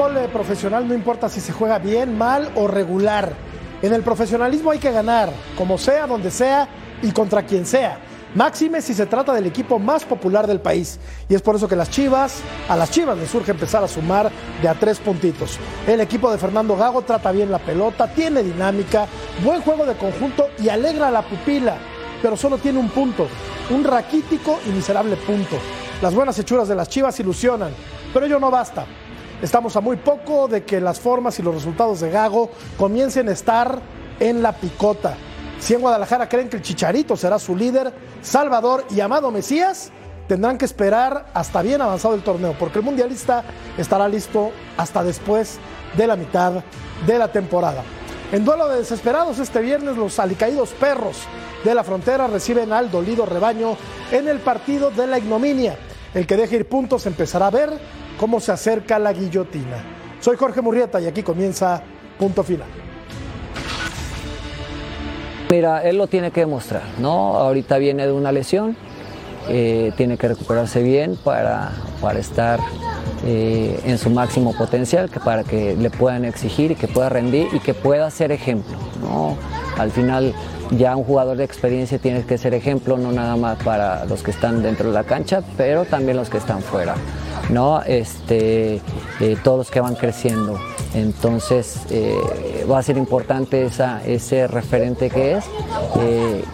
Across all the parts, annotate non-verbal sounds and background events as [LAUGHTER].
fútbol eh, profesional no importa si se juega bien, mal o regular. En el profesionalismo hay que ganar, como sea, donde sea y contra quien sea. Máxime si se trata del equipo más popular del país. Y es por eso que las Chivas, a las Chivas les surge empezar a sumar de a tres puntitos. El equipo de Fernando Gago trata bien la pelota, tiene dinámica, buen juego de conjunto y alegra la pupila. Pero solo tiene un punto, un raquítico y miserable punto. Las buenas hechuras de las Chivas ilusionan, pero ello no basta. Estamos a muy poco de que las formas y los resultados de Gago comiencen a estar en la picota. Si en Guadalajara creen que el Chicharito será su líder, Salvador y amado Mesías, tendrán que esperar hasta bien avanzado el torneo, porque el mundialista estará listo hasta después de la mitad de la temporada. En duelo de desesperados este viernes, los alicaídos perros de la frontera reciben al dolido rebaño en el partido de la ignominia. El que deje ir puntos empezará a ver cómo se acerca la guillotina. Soy Jorge Murrieta y aquí comienza punto final. Mira, él lo tiene que demostrar, ¿no? Ahorita viene de una lesión, eh, tiene que recuperarse bien para, para estar eh, en su máximo potencial, que para que le puedan exigir y que pueda rendir y que pueda ser ejemplo, ¿no? Al final ya un jugador de experiencia tiene que ser ejemplo, no nada más para los que están dentro de la cancha, pero también los que están fuera, ¿no? Este, eh, todos los que van creciendo. Entonces eh, va a ser importante esa, ese referente que es, eh,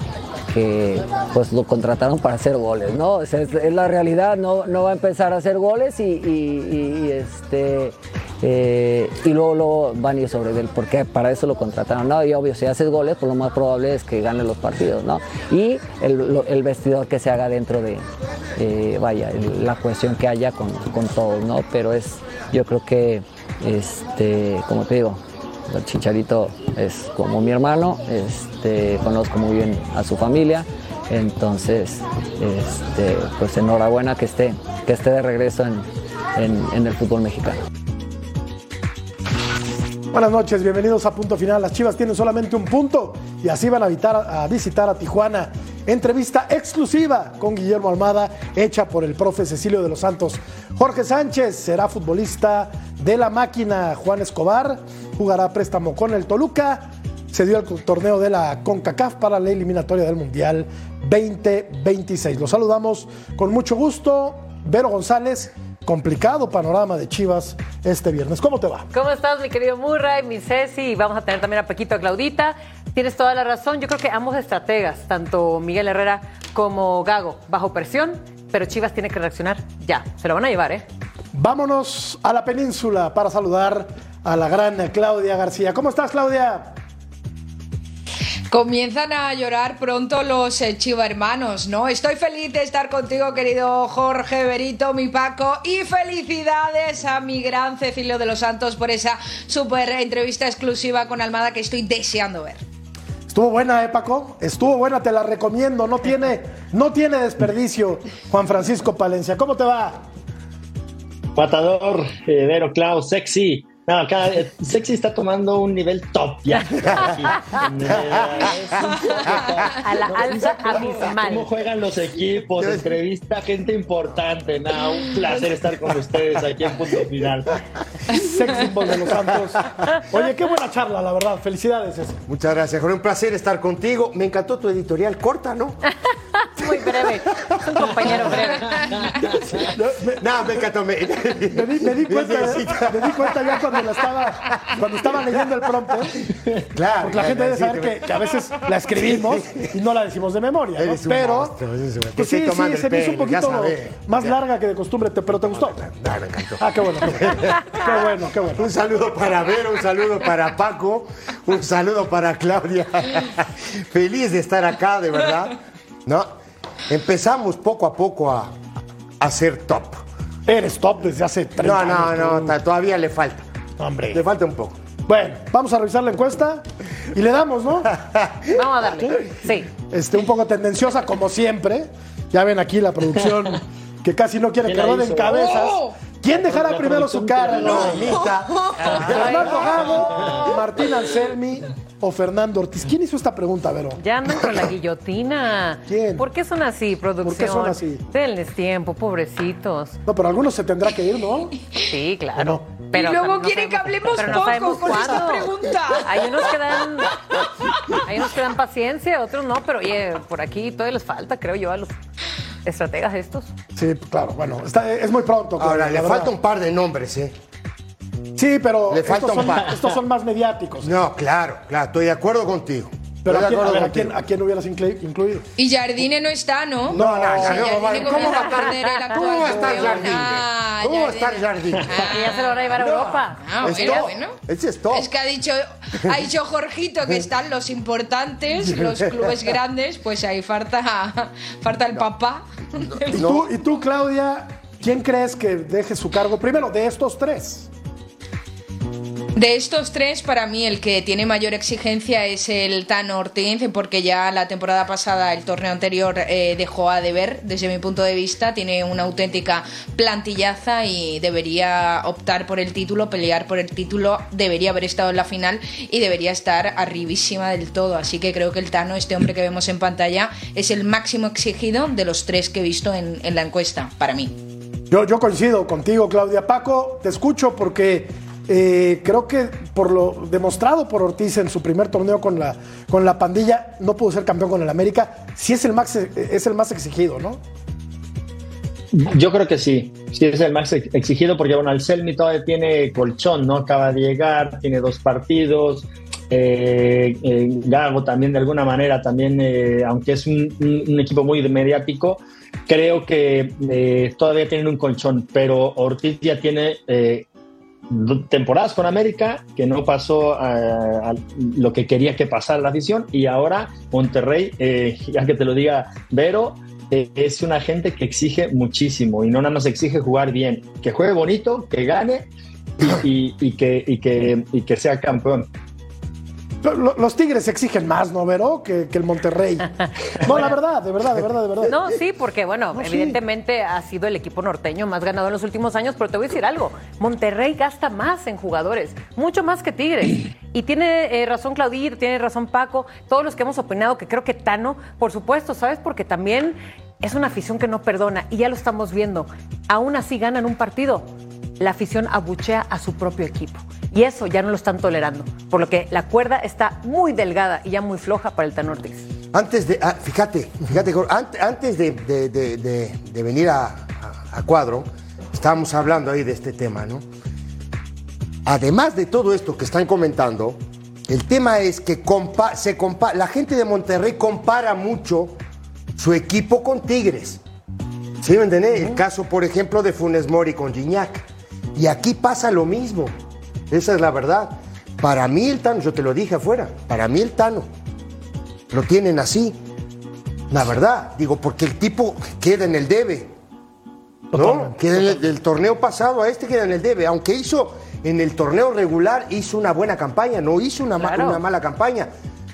que pues lo contrataron para hacer goles, ¿no? es, la realidad, no, no va a empezar a hacer goles y, y, este, eh, y luego, luego, van a ir sobre él, porque para eso lo contrataron, ¿no? Y obvio, si haces goles, pues lo más probable es que gane los partidos, ¿no? Y el, vestidor que se haga dentro de, vaya, la cuestión que haya con, con todos, ¿no? Pero es, yo creo que este, como te digo, el Chicharito es como mi hermano, este, conozco muy bien a su familia, entonces, este, pues enhorabuena que esté, que esté de regreso en, el fútbol mexicano. Buenas noches, bienvenidos a Punto Final. Las Chivas tienen solamente un punto y así van a, visitar a Tijuana. Entrevista exclusiva con Guillermo Almada, hecha por el profe Cecilio de los Santos. Jorge Sánchez será futbolista de la máquina Juan Escobar, jugará préstamo con el Toluca, se dio el torneo de la CONCACAF para la eliminatoria del Mundial 2026. Los saludamos con mucho gusto. Vero González, complicado panorama de Chivas este viernes. ¿Cómo te va? ¿Cómo estás, mi querido Murray, mi Ceci? Y vamos a tener también a Pequito a Claudita. Tienes toda la razón. Yo creo que ambos estrategas, tanto Miguel Herrera como Gago, bajo presión, pero Chivas tiene que reaccionar ya. Se lo van a llevar, ¿eh? Vámonos a la península para saludar a la gran Claudia García. ¿Cómo estás, Claudia? Comienzan a llorar pronto los eh, Chiva hermanos, ¿no? Estoy feliz de estar contigo, querido Jorge Berito, mi Paco, y felicidades a mi gran Cecilio de los Santos por esa super entrevista exclusiva con Almada que estoy deseando ver. Estuvo buena, ¿eh, Paco? Estuvo buena, te la recomiendo. No tiene, no tiene desperdicio, Juan Francisco Palencia. ¿Cómo te va? Matador, Vero, Clau, sexy. No, acá eh, Sexy está tomando un nivel top ya. [LAUGHS] a la alza abismal. ¿Cómo juegan los equipos? Entrevista gente importante. No, un placer estar con ustedes aquí en Punto Final. Sexy de los Santos. Oye, qué buena charla, la verdad. Felicidades. Muchas gracias, Jorge. Un placer estar contigo. Me encantó tu editorial corta, ¿no? [LAUGHS] Muy breve. un compañero breve. [LAUGHS] No, me encantó. Me, di, cuenta, me di cuenta ya cuando cuando estaba, cuando estaba leyendo el prompter. Claro. Porque la gente debe saber que, a veces [LAUGHS] la escribimos y no la decimos de memoria. ¿no? Pero. Pues sí, sí, se me hizo un poquito más larga que de costumbre, pero ¿te gustó? No, me encantó. Ah, qué bueno. Qué bueno, qué bueno. Un saludo para Vero, un saludo para Paco, un saludo para Claudia. [LAUGHS] Feliz de estar acá, de verdad. ¿No? Empezamos poco a poco a, a ser top. Eres top desde hace 30 no, años. No, no, todavía le falta. Hombre. Le falta un poco. Bueno, vamos a revisar la encuesta y le damos, ¿no? [LAUGHS] Vamos a darle. Sí. Este, un poco tendenciosa, como siempre. Ya ven aquí la producción [LAUGHS] que casi no quiere que roden cabezas. ¡Oh! ¿Quién dejará primero su cara? No, [LAUGHS] Fernando Gago, Martín Anselmi o Fernando Ortiz. ¿Quién hizo esta pregunta, Vero? Ya andan con la guillotina. ¿Quién? ¿Por qué son así, producción? ¿Por qué son así? Denles tiempo, pobrecitos. No, pero algunos se tendrá que ir, ¿no? Sí, claro. Pero y luego también no quiere que hablemos no poco con esta pregunta. Hay unos que dan, hay unos que dan paciencia, otros no, pero oye, por aquí todavía les falta, creo yo, a los estrategas estos. Sí, claro, bueno, está- es muy pronto. Ahora, le verdad. falta un par de nombres, ¿eh? Sí, pero Le estos, falta un son, par. estos son más mediáticos. No, claro, claro, estoy de acuerdo contigo. Pero ¿a de quién, a, acuerdo ver, ¿a, quién, ¿a quién hubieras inclu- incluido? Y Jardine no está, ¿no? No, no, no, no, Jardine no, ¿cómo va a perder el actual ¿Cómo va a estar. Jardine? Ah, ¿Cómo va a estar Jardine. Porque ya se lo van a llevar a Europa. Ah, Es top. bueno. Ese es. Es que ha dicho, ha dicho Jorgito que están los importantes, [LAUGHS] los clubes grandes, pues ahí falta, falta el papá. ¿Y, tú, y tú, Claudia, quién crees que deje su cargo primero de estos tres? De estos tres, para mí el que tiene mayor exigencia es el Tano Ortiz, porque ya la temporada pasada, el torneo anterior, eh, dejó a deber, desde mi punto de vista. Tiene una auténtica plantillaza y debería optar por el título, pelear por el título, debería haber estado en la final y debería estar arribísima del todo. Así que creo que el Tano, este hombre que vemos en pantalla, es el máximo exigido de los tres que he visto en, en la encuesta, para mí. Yo, yo coincido contigo, Claudia. Paco, te escucho porque eh, creo que por lo demostrado por Ortiz en su primer torneo con la, con la pandilla, no pudo ser campeón con el América. Sí es el más, es el más exigido, ¿no? Yo creo que sí, sí es el más ex- exigido porque bueno, el Selmi todavía tiene colchón, ¿no? Acaba de llegar, tiene dos partidos, eh, eh, Gago también de alguna manera, también, aunque es un, un- equipo muy mediático, creo que todavía tienen un colchón, pero Ortiz ya tiene temporadas con América que no pasó a, lo que quería que pasara la afición y ahora Monterrey, eh, ya que te lo diga Vero, eh, es una gente que exige muchísimo y no nada más exige jugar bien, que juegue bonito, que gane que, y, que, y que sea campeón. Lo- Los Tigres exigen más, ¿no, Vero? Que, que el Monterrey. [LAUGHS] No, la verdad, de verdad, de verdad, de verdad. No, sí, porque bueno, No, sí. evidentemente ha sido el equipo norteño más ganado en los últimos años, pero te voy a decir algo, Monterrey gasta más en jugadores, mucho más que Tigres. Y tiene eh, razón Claudito, tiene razón Paco, todos los que hemos opinado que creo que Tano, por supuesto, ¿sabes? Porque también es una afición que no perdona y ya lo estamos viendo. Aún así ganan un partido. La afición abuchea a su propio equipo. Y eso ya no lo están tolerando. Por lo que la cuerda está muy delgada y ya muy floja para el Tano Ortiz. Antes de, ah, fíjate, fíjate, antes de, de- de- de- de venir a, a- a cuadro, estábamos hablando ahí de este tema, ¿no? Además de todo esto que están comentando, el tema es que compa- se compa- la gente de Monterrey compara mucho su equipo con Tigres. ¿Sí me entendés? El caso, por ejemplo, de Funes Mori con Gignac. Y aquí pasa lo mismo. Esa es la verdad. Para mí el Tano, yo te lo dije afuera, para mí el Tano lo tienen así. La verdad, digo, porque el tipo queda en el debe. ¿No? Queda en el, del torneo pasado a este queda en el debe. Aunque hizo en el torneo regular, hizo una buena campaña, no hizo una, ma- una mala campaña.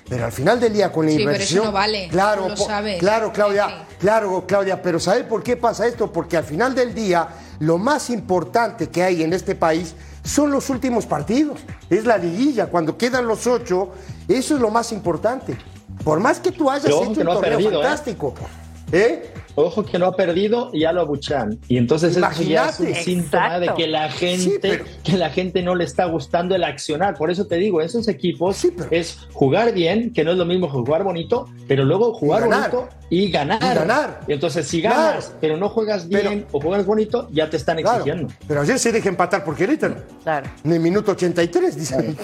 Pero al final del día con la Sí, pero eso inversión. no vale, Claro, claro, Claudia. Sí. Claro, Claudia, pero ¿sabes por qué pasa esto? Porque al final del día, lo más importante que hay en este país son los últimos partidos. Es la liguilla. Cuando quedan los ocho, eso es lo más importante. Por más que tú hayas hecho un no torneo perdido, ¿eh? fantástico. ¿eh? Ojo que no ha perdido y ya lo abuchean. Y entonces eso ya es un Imagínate. síntoma de que la gente, Sí, pero- que la gente no le está gustando el accionar. Por eso te digo, esos equipos Sí, pero- es jugar bien, que no es lo mismo jugar bonito, pero luego jugar Y bonito y ganar. Y ganar. Y entonces si Claro. ganas, pero no juegas bien o juegas bonito, ya te están Claro. exigiendo. Pero ayer se deja empatar por Querétaro. Claro. En el minuto 83, dicen.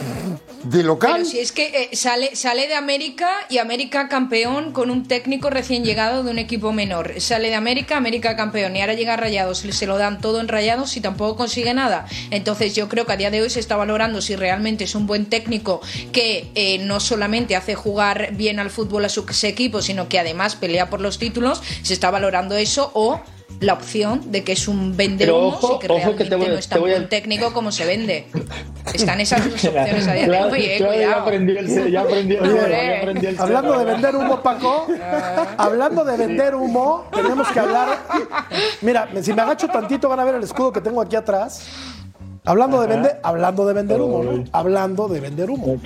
De local. Pero si es que eh, sale, sale de América y América campeón con un técnico recién llegado de un equipo menor. Sale de América, América campeón y ahora llega a Rayados, se lo dan todo en Rayados y tampoco consigue nada. Entonces yo creo que a día de hoy se está valorando si realmente es un buen técnico que eh, no solamente hace jugar bien al fútbol a sus equipos, sino que además pelea por los títulos, se está valorando eso o la opción de que es un vende ojo, y que ojo que realmente te voy no es tan a- técnico como se vende. Están esas dos [LAUGHS] opciones a día de hoy, eh, claro, ya aprendió el ya aprendió, Oye, ya aprendió el Hablando de vender humo, Paco, hablando de vender humo, tenemos que hablar. Mira, si me agacho tantito van a ver el escudo que tengo aquí atrás. Hablando de vender, hablando de vender humo, ¿no? Hablando de vender humo.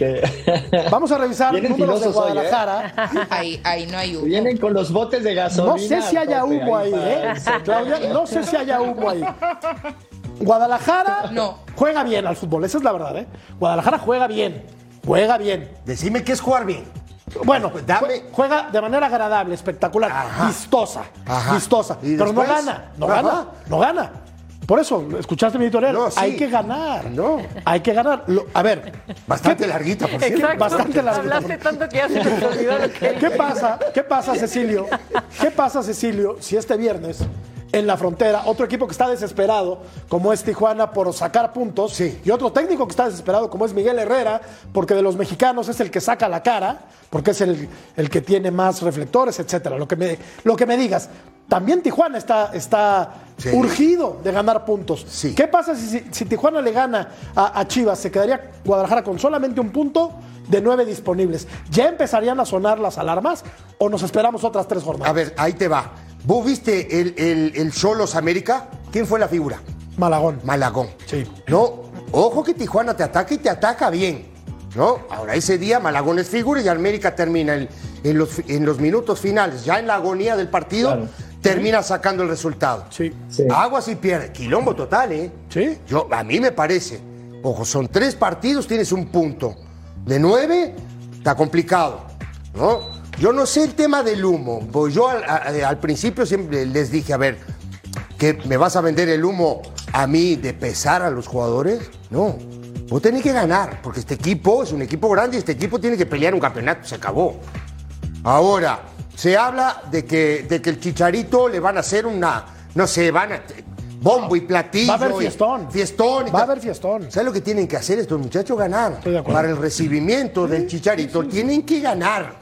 Vamos a revisar Vienen números de hoy, ¿eh? Guadalajara. [LAUGHS] Ahí, ahí no hay humo. Vienen con los botes de gasolina. No sé si haya humo ahí, ¿eh? Claudia, no sé si haya humo ahí. Guadalajara No. juega bien al fútbol, esa es la verdad, ¿eh? Guadalajara juega bien, juega bien. Decime qué es jugar bien. Bueno, Pues dame- jue- juega de manera agradable, espectacular, Ajá. vistosa, Ajá. vistosa. ¿Y Pero no gana, no Ajá. gana, no gana. Por eso, escuchaste mi editorial, No, sí. hay que ganar. No. Hay que ganar. Lo- a ver, Bastante ¿qué- larguita, por cierto. Exacto. Bastante larguita. Hablaste tanto que ya se me olvidó lo que ¿Qué pasa? ¿Qué pasa, Cecilio? ¿Qué pasa, Cecilio, si este viernes en la frontera otro equipo que está desesperado, como es Tijuana, por sacar puntos, Sí. y otro técnico que está desesperado, como es Miguel Herrera, porque de los mexicanos es el que saca la cara, porque es el, el que tiene más reflectores, etcétera. Lo que me, lo que me digas. También Tijuana está, está Sí. urgido de ganar puntos. Sí. ¿Qué pasa si, si- si Tijuana le gana a, a Chivas? Se quedaría Guadalajara con solamente un punto de nueve disponibles. ¿Ya empezarían a sonar las alarmas o nos esperamos otras tres jornadas? A ver, ahí te va. ¿Vos viste el, el, el Cholos América? ¿Quién fue la figura? Malagón. Malagón. Sí. No, ojo que Tijuana te ataca y te ataca bien. ¿No? Ahora ese día Malagón es figura y América termina en, en los, en los minutos finales, ya en la agonía del partido, Claro. Termina sacando el resultado. Sí. Sí. Aguas y pierde. Quilombo total, ¿eh? Sí. Yo, a mí me parece. Ojo, son tres partidos, tienes un punto. De nueve, está complicado, ¿no? Yo no sé el tema del humo. Pues yo al, a- al principio siempre les dije, a ver, ¿que me vas a vender el humo a mí de pesar a los jugadores? No. Vos tenés que ganar, porque este equipo es un equipo grande y este equipo tiene que pelear un campeonato. Se acabó. Ahora, se habla de que, de que el chicharito le van a hacer una, no sé, van a. Bombo y platillo. Va a haber y- fiestón. Fiestón. y Va a haber fiestón. ¿Sabes lo que tienen que hacer estos muchachos? Ganar. Estoy de acuerdo. Para el recibimiento del chicharito tienen que ganar.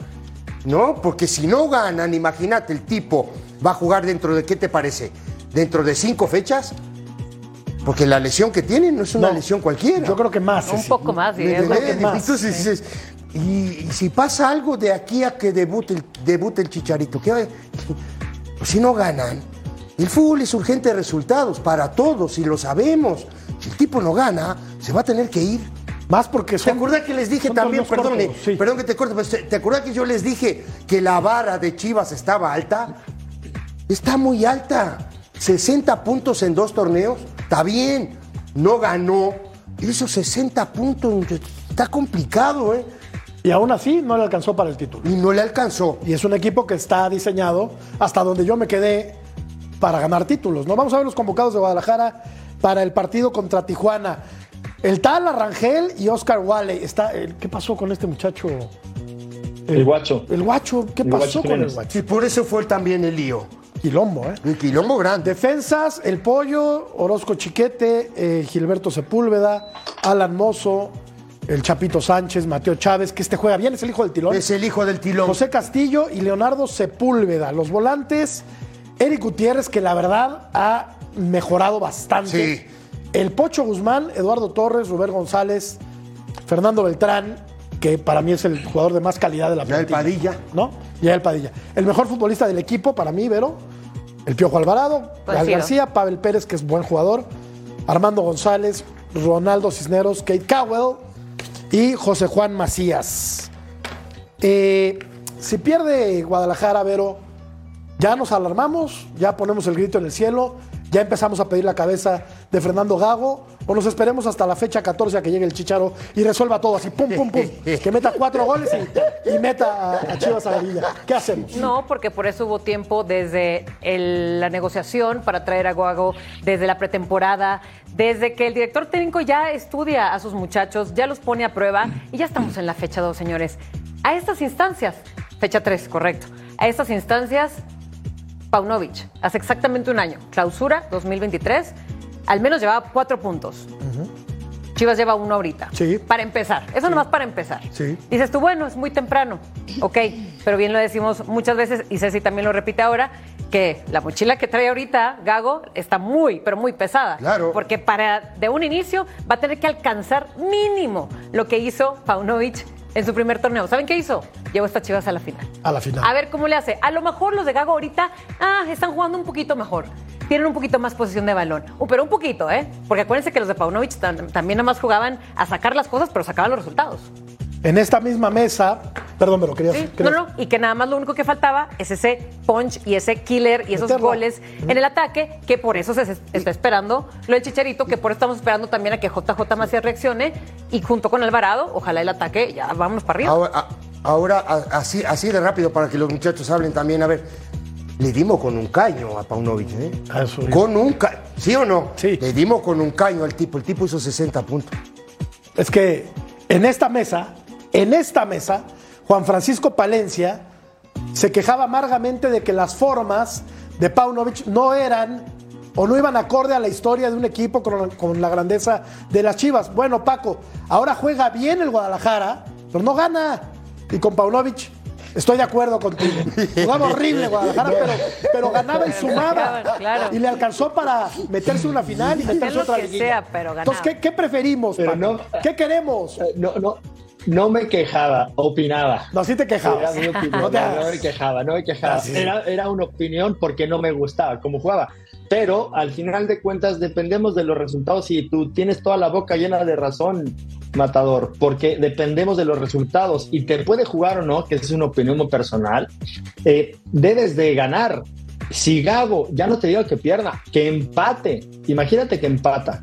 ¿No? Porque si no ganan, imagínate, el tipo va a jugar dentro de, ¿qué te parece? ¿Dentro de cinco fechas? Porque la lesión que tiene no es una No, lesión cualquiera. Yo creo que más. Un poco más, ¿Me diría. Entonces dices, y, y si pasa algo de aquí a que debute el, debute el chicharito, ¿qué va- pues si no ganan, el fútbol es urgente de resultados para todos y lo sabemos. Si el tipo no gana, se va a tener que ir. Más porque ¿Te son. acuerdas que les dije también, perdón, sí. perdón que te corte, pero ¿te te acuerdas que yo les dije que la vara de Chivas estaba alta? Está muy alta. 60 puntos en dos torneos, está bien. No ganó. Esos 60 puntos, está complicado, ¿eh? Y aún así no le alcanzó para el título. Y no le alcanzó. Y es un equipo que está diseñado hasta donde yo me quedé para ganar títulos. ¿no? Vamos a ver los convocados de Guadalajara para el partido contra Tijuana. El tal Arrangel y Oscar Wale. Está, el- ¿Qué pasó con este muchacho? El guacho. El guacho. ¿Qué El pasó Guacho con el guacho? Y por eso fue también el lío. Quilombo, ¿eh? Un quilombo grande. Defensas, El Pollo, Orozco Chiquete, eh, Gilberto Sepúlveda, Alan Mozo, el Chapito Sánchez, Mateo Chávez, que este juega bien, es el hijo del tilón. Es el hijo del tilón. José Castillo y Leonardo Sepúlveda. Los volantes, Eric Gutiérrez, que la verdad ha mejorado bastante. Sí. El Pocho Guzmán, Eduardo Torres, Rubén González, Fernando Beltrán, que para mí es el jugador de más calidad de la plantilla. Padilla. ¿No? Yael Padilla. El mejor futbolista del equipo para mí, Vero, el Piojo Alvarado, Gal Coincido. García, Pavel Pérez, que es buen jugador, Armando González, Ronaldo Cisneros, Kate Cowell y José Juan Macías. Eh, si pierde Guadalajara, Vero, ya nos alarmamos, ya ponemos el grito en el cielo, ya empezamos a pedir la cabeza de Fernando Gago, o nos esperemos hasta la fecha 14 a que llegue el Chicharo y resuelva todo así, pum, pum, pum, [LAUGHS] que meta cuatro goles y, y meta a, a Chivas a la villa. ¿Qué hacemos? No, porque por eso hubo tiempo desde el- la negociación para traer a Guago, desde la pretemporada, desde que el director técnico ya estudia a sus muchachos, ya los pone a prueba y ya estamos en la fecha 2, señores. A estas instancias, fecha 3, correcto, a estas instancias, Paunovic, hace exactamente un año, clausura 2023, al menos llevaba cuatro puntos. Chivas lleva uno ahorita. Sí. Para empezar. Eso nomás para empezar. Sí. Dices tú, bueno, es muy temprano. [CLEARS THROAT] Ok, pero bien lo decimos muchas veces, y Ceci también lo repite ahora, que la mochila que trae ahorita Gago está muy, pero muy pesada. Claro. Porque para de un inicio va a tener que alcanzar mínimo lo que hizo Paunovic en su primer torneo. ¿Saben qué hizo? Llevó a estas chivas a la final. A la final. A ver cómo le hace. A lo mejor los de Gago ahorita, ah, están jugando un poquito mejor. Tienen un poquito más posición de balón. Uh, pero un poquito, ¿eh? Porque acuérdense que los de Paunovic tam- también nada más jugaban a sacar las cosas, pero sacaban los resultados. en esta misma mesa, perdón, pero querías... Sí, querías- No, no, y que nada más lo único que faltaba es ese punch y ese killer y esos Meterlo. goles en el ataque, que por eso se está esperando lo del Chicharito, que por eso estamos esperando también a que JJ Macías reaccione y junto con Alvarado, ojalá el ataque, ya vámonos para arriba. Ahora, a- ahora, a- así, así de rápido para que los muchachos hablen también. A ver, le dimos con un caño a Paunovic, ¿eh? Eso, Con un caño. ¿Sí o no? Sí. Le dimos con un caño al tipo. El tipo hizo 60 puntos. Es que en esta mesa, en esta mesa, Juan Francisco Palencia se quejaba amargamente de que las formas de Paunovic no eran o no iban acorde a la historia de un equipo con, con la grandeza de las Chivas. Bueno, Paco, ahora juega bien el Guadalajara, pero no gana. Y con Paunovic estoy de acuerdo contigo. Jugaba horrible Guadalajara, pero, pero ganaba y sumaba. Claro. Y le alcanzó para meterse en una final y meterse otra liguilla. sea, pero ganaba. Entonces, ¿qué, qué preferimos, Pero Paco? no- ¿Qué queremos? Eh, No, no, no me quejaba, opinaba. No, sí te quejabas. Era mi opinión, No te no, me quejaba, no me quejaba. Ah, sí. Era, era una opinión porque no me gustaba cómo jugaba. Pero al final de cuentas dependemos de los resultados y tú tienes toda la boca llena de razón, Matador, porque dependemos de los resultados y te puede jugar o no, que es una opinión muy personal, eh, debes de ganar. Si Gago, ya no te digo que pierda, que empate. Imagínate que empata.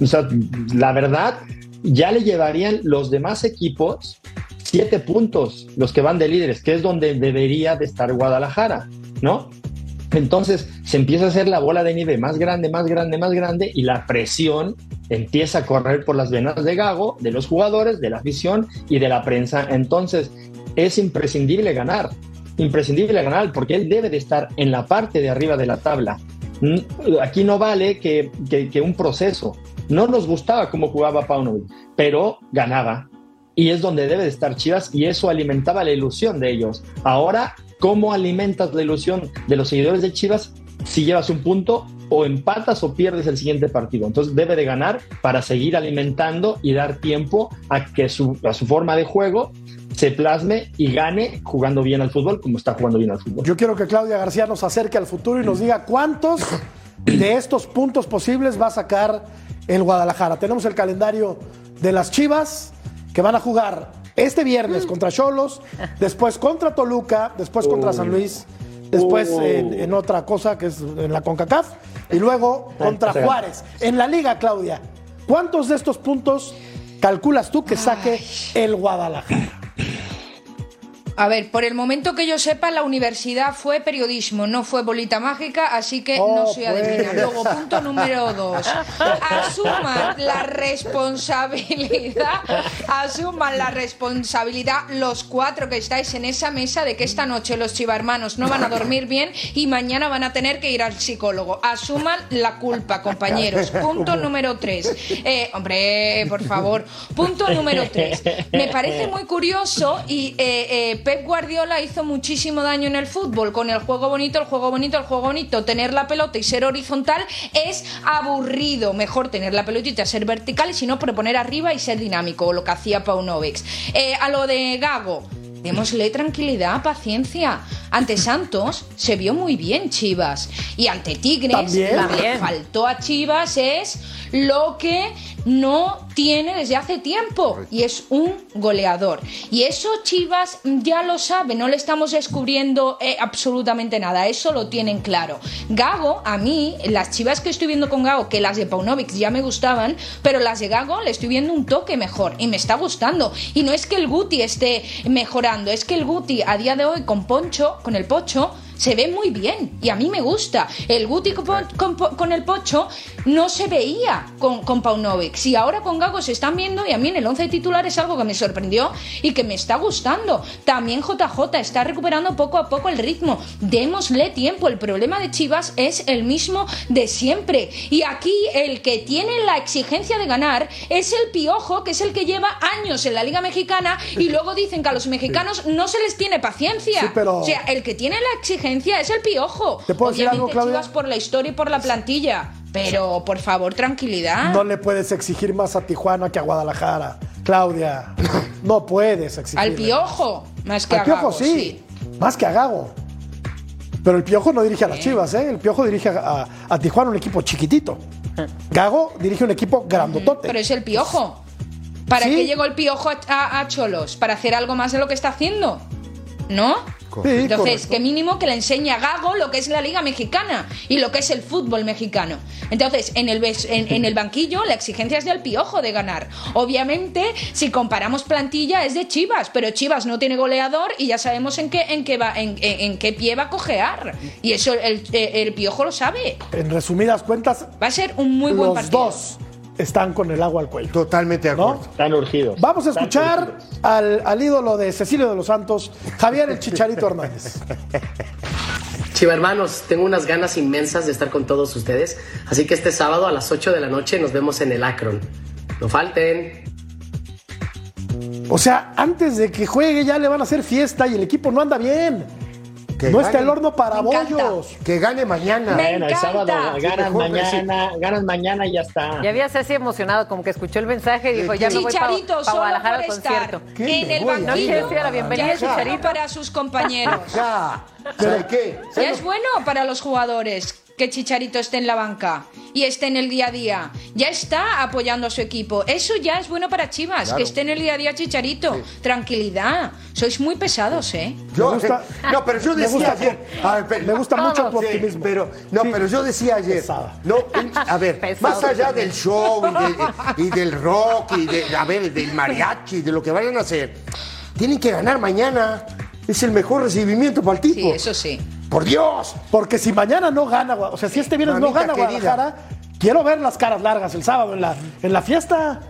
O sea, la verdad, ya le llevarían los demás equipos siete puntos, los que van de líderes, que es donde debería de estar Guadalajara, ¿no? Entonces se empieza a hacer la bola de nieve más grande, más grande, más grande y la presión empieza a correr por las venas de Gago, de los jugadores, de la afición y de la prensa. Entonces es imprescindible ganar, imprescindible ganar porque él debe de estar en la parte de arriba de la tabla. Aquí no vale que- que un proceso. No nos gustaba cómo jugaba Paunovic, pero ganaba. Y es donde debe de estar Chivas y eso alimentaba la ilusión de ellos. Ahora, ¿cómo alimentas la ilusión de los seguidores de Chivas si llevas un punto o empatas o pierdes el siguiente partido? Entonces debe de ganar para seguir alimentando y dar tiempo a que su, a su forma de juego se plasme y gane jugando bien al fútbol como está jugando bien al fútbol. Yo quiero que Claudia García nos acerque al futuro y nos diga cuántos de estos puntos posibles va a sacar el Guadalajara. Tenemos el calendario de las Chivas que van a jugar este viernes contra Cholos, después contra Toluca, después contra San Luis, después en, en otra cosa que es en la CONCACAF y luego contra. Juárez. En la liga, Claudia, ¿cuántos de estos puntos calculas tú que saque el Guadalajara? A ver, por el momento que yo sepa, la universidad fue periodismo, no fue bolita mágica, así que Oh, no soy pues. adivina. Luego, punto número dos. Asuman la responsabilidad, asuman la responsabilidad los cuatro que estáis en esa mesa de que esta noche los chivarmanos no van a dormir bien y mañana van a tener que ir al psicólogo. Asuman la culpa, compañeros. Punto número tres. Eh, hombre, por favor. Punto número tres. Me parece muy curioso y eh, eh, Pep Guardiola hizo muchísimo daño en el fútbol con el juego bonito, el juego bonito, el juego bonito. Tener la pelota y ser horizontal es aburrido. Mejor tener la pelotita, ser vertical y si no proponer arriba y ser dinámico, o lo que hacía Paunovic. Eh, a lo de Gago. Démosle tranquilidad, paciencia. Ante Santos se vio muy bien Chivas. Y ante Tigres, También. lo que faltó a Chivas es lo que no tiene desde hace tiempo y es un goleador. Y eso Chivas ya lo sabe, no le estamos descubriendo eh, absolutamente nada, eso lo tienen claro. Gago, a mí, las Chivas que estoy viendo con Gago, que las de Paunovic ya me gustaban, pero las de Gago le estoy viendo un toque mejor y me está gustando. Y no es que el Guti esté mejorando, es que el Guti a día de hoy con Poncho, con el Pocho, se ve muy bien y a mí me gusta. El Guti con, con- con el Pocho no se veía con, con Paunovic. Si ahora con Gago se están viendo y a mí en el 11 titular es algo que me sorprendió y que me está gustando. También JJ está recuperando poco a poco el ritmo. Démosle tiempo. El problema de Chivas es el mismo de siempre. Y aquí el que tiene la exigencia de ganar es el Piojo, que es el que lleva años en la Liga Mexicana y luego dicen que a los mexicanos no se les tiene paciencia. Sí, pero- O sea, el que tiene la exigencia es el piojo. ¿Te puedo decir algo, Claudia? Chivas por la historia y por la plantilla. Pero, por favor, tranquilidad. No le puedes exigir más a Tijuana que a Guadalajara. Claudia, no puedes exigir. Al piojo, más que Al a Piojo Gago, sí, más que a Gago. Pero el Piojo no dirige a las Chivas, ¿eh? El Piojo dirige a, a Tijuana un equipo chiquitito. Gago dirige un equipo grandotote. Pero es el piojo. ¿Para Sí. qué llegó el piojo a, a- a Cholos? ¿Para hacer algo más de lo que está haciendo? ¿No? Sí, Entonces, correcto. que mínimo que le enseñe a Gago lo que es la Liga Mexicana y lo que es el fútbol mexicano. Entonces, en el, en, en el banquillo, la exigencia es del piojo de ganar. Obviamente, si comparamos plantilla, es de Chivas, pero Chivas no tiene goleador y ya sabemos en qué, en qué, va, en, en- qué pie va a cojear. Y eso el, el piojo lo sabe. En resumidas cuentas, Va a ser un muy buen los partido. dos están con el agua al cuello. Totalmente de ¿No? acuerdo. Están urgidos. Vamos a escuchar al, al ídolo de Cecilio de los Santos, Javier el Chicharito [LAUGHS] Hernández. Chiva hermanos, tengo unas ganas inmensas de estar con todos ustedes, así que este sábado a las 8 de la noche nos vemos en el Akron. No falten. O sea, antes de que juegue ya le van a hacer fiesta y el equipo no anda bien. Que no está el horno para Me encanta. bollos. Que gane mañana. Me Bueno, el encanta. sábado ganan mejor mañana, ganan mañana y ya está. Ya había Ceci emocionado, como que escuchó el mensaje y dijo, ya me voy para Chicharito solo Guadalajara por al estar concierto. ¿Qué en me el voy a ir? La bienvenida, ya es bueno Chicharito. para sus compañeros. Ya. ¿Sabe qué? Ya es bueno para los jugadores que Chicharito esté en la banca y esté en el día a día. Ya está apoyando a su equipo. Eso ya es bueno para Chivas, Claro. que esté en el día a día Chicharito. Tranquilidad. Sois muy pesados, ¿eh? Yo, Me gusta- no, pero yo me decía gusta- ayer. A ver, pero- me gusta mucho tu Sí, pero, no, Sí. pero yo decía ayer. Pesada. No, a ver, [LAUGHS] Pesado más allá también. del show y, de- y del rock y de, a ver, del mariachi, de lo que vayan a hacer, tienen que ganar mañana. Es el mejor recibimiento para el tipo. Sí, eso sí. Por Dios. Porque si mañana no gana, o sea, si este viernes no gana querida. Guadalajara, quiero ver las caras largas el sábado en la, en la fiesta.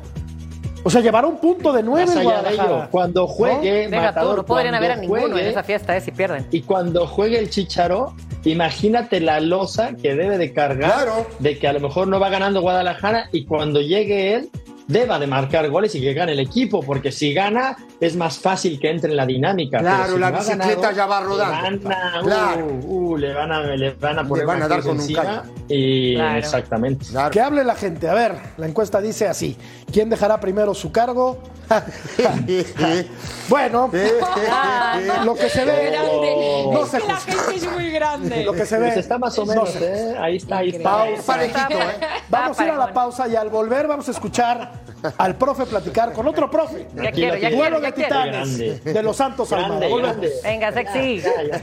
O sea, llevará un punto de nueve en de Guadalajara. ello, cuando juegue, Deja tú, Matador, no podrían haber a ninguno en esa fiesta, eh, si pierden. Y cuando juegue el Chicharo, imagínate la losa que debe de cargar Claro. de que a lo mejor no va ganando Guadalajara y cuando llegue él deba de marcar goles y que gane el equipo, porque si gana es más fácil que entre en la dinámica. Claro, si la no bicicleta ya va le rodando. van a- Claro. uh, uh, le van a, le van a poner van a dar con un callo. Y Claro. exactamente. Claro. Que hable la gente. A ver, la encuesta dice así. ¿Quién dejará primero su cargo? [LAUGHS] bueno, [LAUGHS] lo que se ve... Grande. No se la gente es muy grande. Lo que se ve... Pues está más o no menos, ¿eh? Ahí está, ahí está. Pausa. Parejito, ¿eh? Vamos a ir a la pausa y al volver vamos a escuchar al profe platicar con otro profe. Ya quiero, ya quiero, Duelo ya de quiero. titanes Grande. de los Santos. Grande, Volvemos. grande. Venga, sexy. Ya, ya.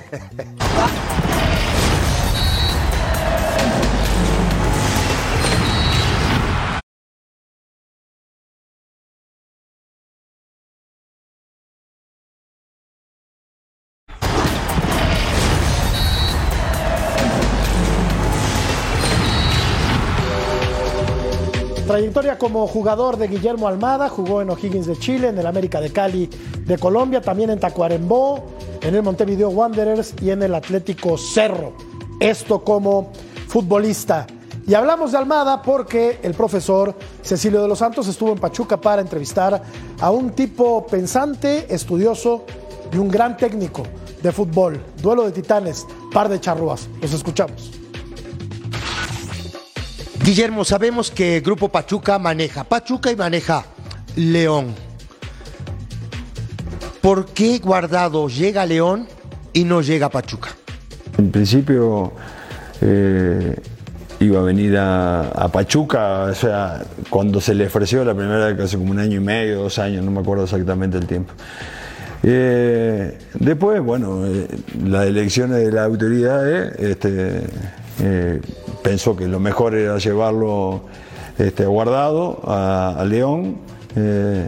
Trayectoria como jugador de Guillermo Almada, jugó en O'Higgins de Chile, en el América de Cali de Colombia, también en Tacuarembó, en el Montevideo Wanderers y en el Atlético Cerro. Esto como futbolista. Y hablamos de Almada porque el profesor Cecilio de los Santos estuvo en Pachuca para entrevistar a un tipo pensante, estudioso y un gran técnico de fútbol. Duelo de titanes, par de charrúas. Los escuchamos. Guillermo, sabemos que Grupo Pachuca maneja Pachuca y maneja León. ¿Por qué Guardado llega a León y no llega a Pachuca? En principio eh, iba a venir a, a Pachuca, o sea, cuando se le ofreció la primera vez, hace como un año y medio, dos años, no me acuerdo exactamente el tiempo. Eh, después, bueno, eh, las elecciones de las autoridades este, eh, pensó que lo mejor era llevarlo este, guardado a, a León. eh,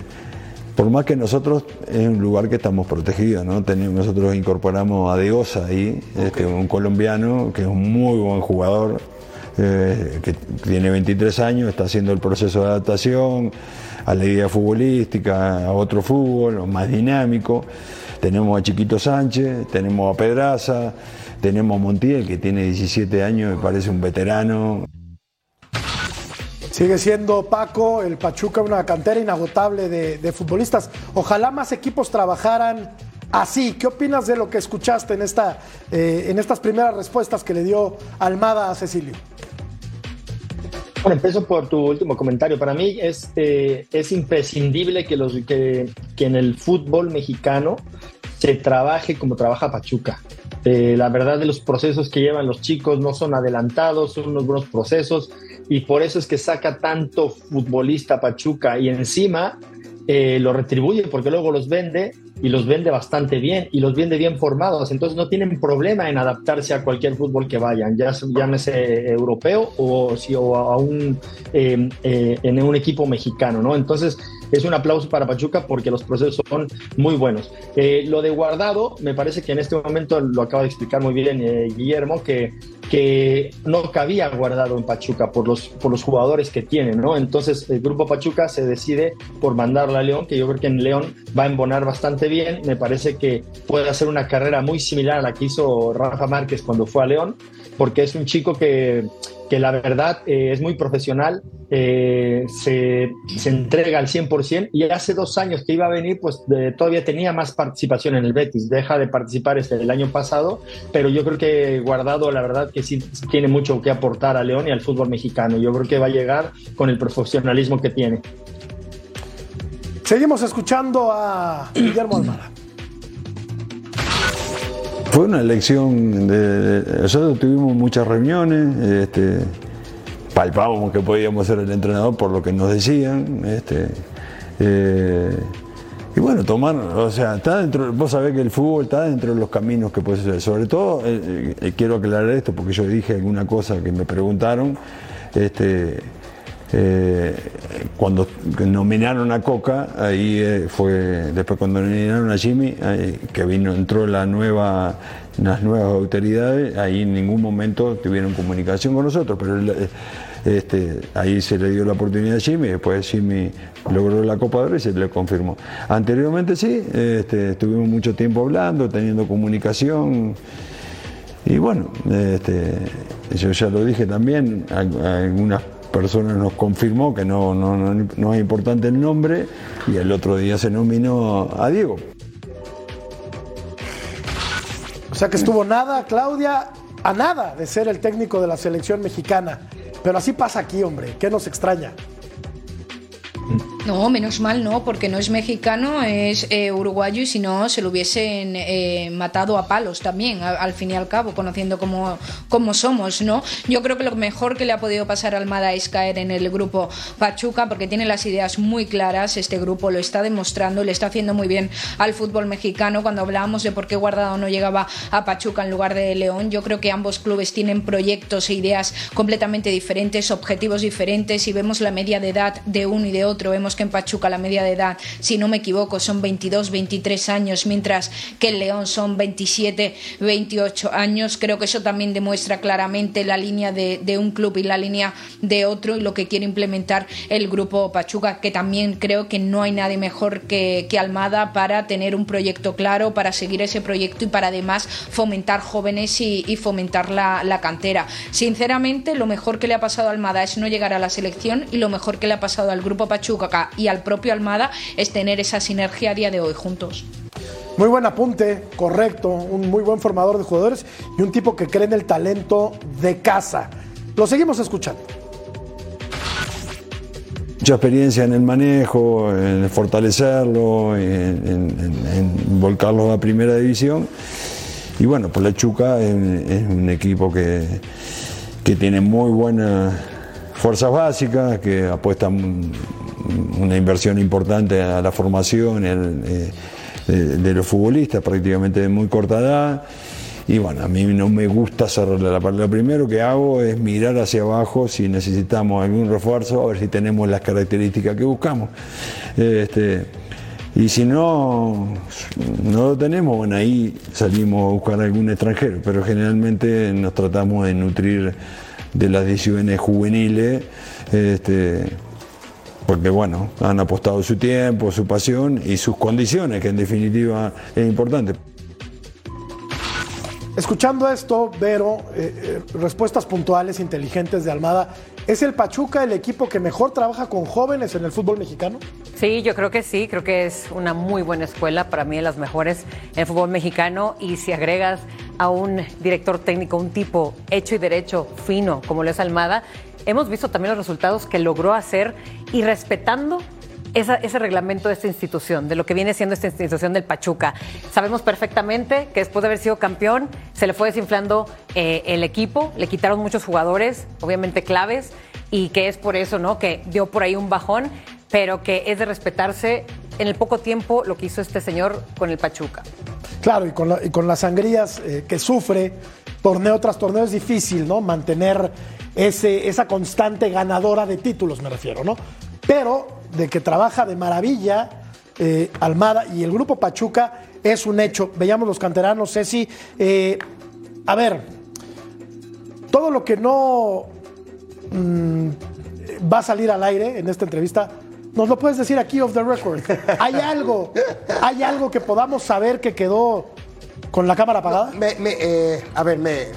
por más que nosotros es un lugar que estamos protegidos, ¿no? Tenemos- nosotros incorporamos a Diosa ahí, este, un colombiano que es un muy buen jugador, eh, que tiene 23 años, está haciendo el proceso de adaptación a la idea futbolística, a otro fútbol, más dinámico. Tenemos a Chiquito Sánchez, tenemos a Pedraza, tenemos a Montiel, que tiene 17 años y parece un veterano, Sigue siendo Paco, el Pachuca, una cantera inagotable de, de futbolistas. Ojalá más equipos trabajaran así. ¿Qué opinas de lo que escuchaste en, esta, eh, en estas primeras respuestas que le dio Almada a Cecilio? Bueno, empiezo por tu último comentario. Para mí es, eh, es imprescindible que, los, que, que en el fútbol mexicano se trabaje como trabaja Pachuca. Eh, la verdad de los procesos que llevan los chicos no son adelantados, son unos buenos procesos y por eso es que saca tanto futbolista Pachuca y encima eh, lo retribuye porque luego los vende y los vende bastante bien y los vende bien formados. Entonces no tienen problema en adaptarse a cualquier fútbol que vayan, ya llámese europeo o, o a un, eh, en un equipo mexicano, ¿no? Entonces es un aplauso para Pachuca porque los procesos son muy buenos. Eh, lo de Guardado, me parece que en este momento lo acaba de explicar muy bien eh, Guillermo, que, que no cabía Guardado en Pachuca por los, por los jugadores que tiene, ¿no? Entonces el grupo Pachuca se decide por mandarla a León, que yo creo que en León va a embonar bastante bien. Me parece que puede hacer una carrera muy similar a la que hizo Rafa Márquez cuando fue a León, porque es un chico que que la verdad eh, es muy profesional, eh, se, se, entrega al 100% y hace dos años que iba a venir, pues todavía tenía más participación en el Betis, deja de participar este, el año pasado, pero yo creo que Guardado, la verdad que sí tiene mucho que aportar a León y al fútbol mexicano, yo creo que va a llegar con el profesionalismo que tiene. Seguimos escuchando a Guillermo Almada. Fue una elección de, nosotros tuvimos muchas reuniones, este, palpábamos que podíamos ser el entrenador por lo que nos decían, este, eh, y bueno, tomar, o sea, está dentro, vos sabés que el fútbol está dentro de los caminos que puedes hacer. Sobre todo, eh, eh, quiero aclarar esto porque yo dije alguna cosa que me preguntaron. Este, eh, cuando nominaron a Coca, ahí eh, fue, después cuando nominaron a Jimmy, que vino, entró la nueva, las nuevas autoridades, ahí en ningún momento tuvieron comunicación con nosotros, pero eh, este, ahí se le dio la oportunidad a Jimmy, después Jimmy logró la Copa de Oro y se le confirmó. Anteriormente sí, este, estuvimos mucho tiempo hablando, teniendo comunicación. Y bueno, este, yo ya lo dije también, algunas persona nos confirmó que no, no, no, es importante el nombre y el otro día se nominó a Diego. O sea que estuvo nada, Claudia, a nada de ser el técnico de la selección mexicana. Pero así pasa aquí, hombre. ¿Qué nos extraña? No, menos mal no, porque no es mexicano, es eh, uruguayo y si no se lo hubiesen eh, matado a palos también, al fin y al cabo, conociendo cómo, cómo, somos, ¿no? Yo creo que lo mejor que le ha podido pasar a Almada es caer en el grupo Pachuca, porque tiene las ideas muy claras, este grupo lo está demostrando, le está haciendo muy bien al fútbol mexicano. Cuando hablábamos de por qué Guardado no llegaba a Pachuca en lugar de León, yo creo que ambos clubes tienen proyectos e ideas completamente diferentes, objetivos diferentes y vemos la media de edad de uno y de otro, vemos que en Pachuca la media de edad, si no me equivoco, son 22, 23 años, mientras que en León son 27, 28 años. Creo que eso también demuestra claramente la línea de, un club y la línea de otro y lo que quiere implementar el grupo Pachuca, que también creo que no hay nadie mejor que, Almada para tener un proyecto claro, para seguir ese proyecto y para además fomentar jóvenes y, fomentar la, la cantera. Sinceramente, lo mejor que le ha pasado a Almada es no llegar a la selección y lo mejor que le ha pasado al grupo Pachuca y al propio Almada es tener esa sinergia a día de hoy juntos. Muy buen apunte, correcto, un muy buen formador de jugadores y un tipo que cree en el talento de casa. Lo seguimos escuchando. Mucha experiencia en el manejo, en fortalecerlo, en, volcarlo a primera división. Y bueno, pues la Chuca es, un equipo que, que tiene muy buenas fuerzas básicas, que apuesta una inversión importante a la formación eh, de, los futbolistas, prácticamente de muy corta edad. Y bueno, a mí no me gusta cerrarle la parte. Lo primero que hago es mirar hacia abajo si necesitamos algún refuerzo, a ver si tenemos las características que buscamos. Este, y si no, no lo tenemos, bueno, ahí salimos a buscar algún extranjero, pero generalmente nos tratamos de nutrir de las decisiones juveniles. Este, porque bueno, han apostado su tiempo, su pasión y sus condiciones, que en definitiva es importante. Escuchando esto, Vero, eh, eh, respuestas puntuales, inteligentes de Almada, ¿es el Pachuca el equipo que mejor trabaja con jóvenes en el fútbol mexicano? Sí, yo creo que sí, creo que es una muy buena escuela, para mí de las mejores en el fútbol mexicano y si agregas a un director técnico, un tipo hecho y derecho, fino, como lo es Almada, hemos visto también los resultados que logró hacer y respetando ese reglamento de esta institución, de lo que viene siendo esta institución del Pachuca. Sabemos perfectamente que después de haber sido campeón, se le fue desinflando eh, el equipo, le quitaron muchos jugadores, obviamente claves, y que es por eso, ¿no? Que dio por ahí un bajón, pero que es de respetarse en el poco tiempo lo que hizo este señor con el Pachuca. Claro, y con, las sangrías eh, que sufre torneo tras torneo es difícil, ¿no? Mantener esa constante ganadora de títulos, me refiero, ¿no? Pero de que trabaja de maravilla eh, Almada y el grupo Pachuca es un hecho. Veíamos los canteranos, Ceci. eh, a ver, todo lo que no mm, va a salir al aire en esta entrevista, nos lo puedes decir aquí off the record. ¿Hay algo, hay algo que podamos saber que quedó con la cámara apagada? Me- me, eh, a ver, me,